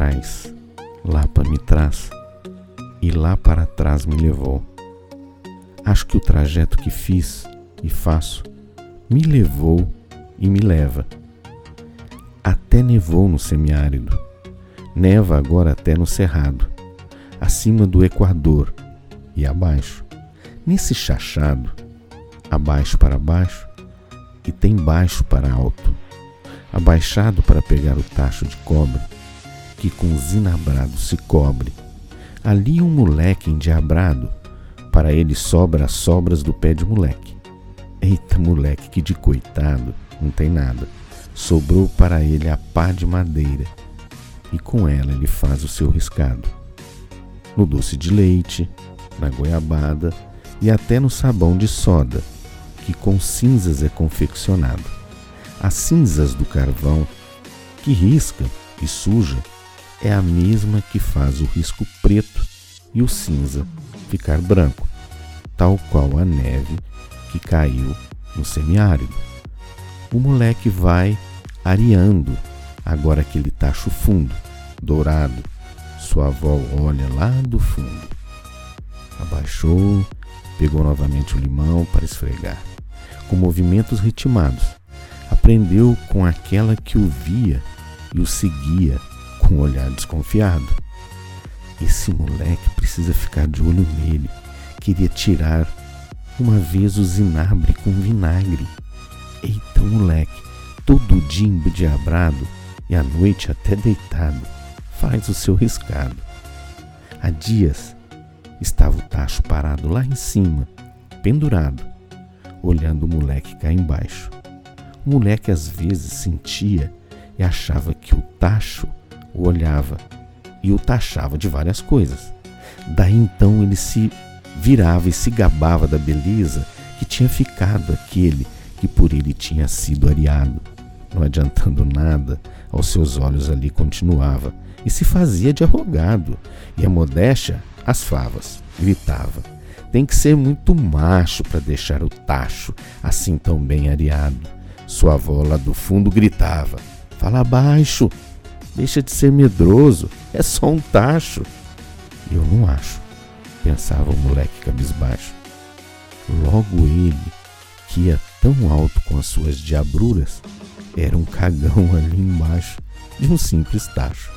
trás, Lapa me traz, e lá para trás me levou. Acho que o trajeto que fiz e faço me levou e me leva. Até nevou no semiárido, neva agora até no cerrado, acima do Equador e abaixo. Nesse chachado, abaixo para baixo e tem baixo para alto, abaixado para pegar o tacho de cobre que com zinabrado se cobre. Ali um moleque endiabrado, para ele sobra as sobras do pé de moleque. Eita, moleque, que de coitado, não tem nada. Sobrou para ele a pá de madeira, e com ela ele faz o seu riscado. No doce de leite, na goiabada e até no sabão de soda, que com cinzas é confeccionado. As cinzas do carvão, que risca e suja, é a mesma que faz o risco preto e o cinza ficar branco, tal qual a neve que caiu no semiárido. O moleque vai areando agora aquele tacho fundo, dourado. Sua avó olha lá do fundo. Abaixou, pegou novamente o limão para esfregar, com movimentos ritmados. Aprendeu com aquela que o via e o seguia com um olhar desconfiado. Esse moleque precisa ficar de olho nele. Queria tirar uma vez o zinabre com vinagre. Eita, moleque, todo dia embudiabrado e à noite até deitado, faz o seu riscado. Há dias estava o tacho parado lá em cima, pendurado, olhando o moleque cá embaixo. O moleque às vezes sentia e achava que o tacho o olhava e o taxava de várias coisas. Daí então ele se virava e se gabava da beleza que tinha ficado aquele que por ele tinha sido areado. Não adiantando nada, aos seus olhos ali continuava e se fazia de arrogado, e a modéstia, as favas, gritava. Tem que ser muito macho para deixar o tacho assim tão bem areado. Sua avó lá do fundo gritava: Fala baixo, deixa de ser medroso, é só um tacho. Eu não acho pensava o moleque cabisbaixo. Logo ele, que ia tão alto com as suas diabruras, era um cagão ali embaixo de um simples tacho.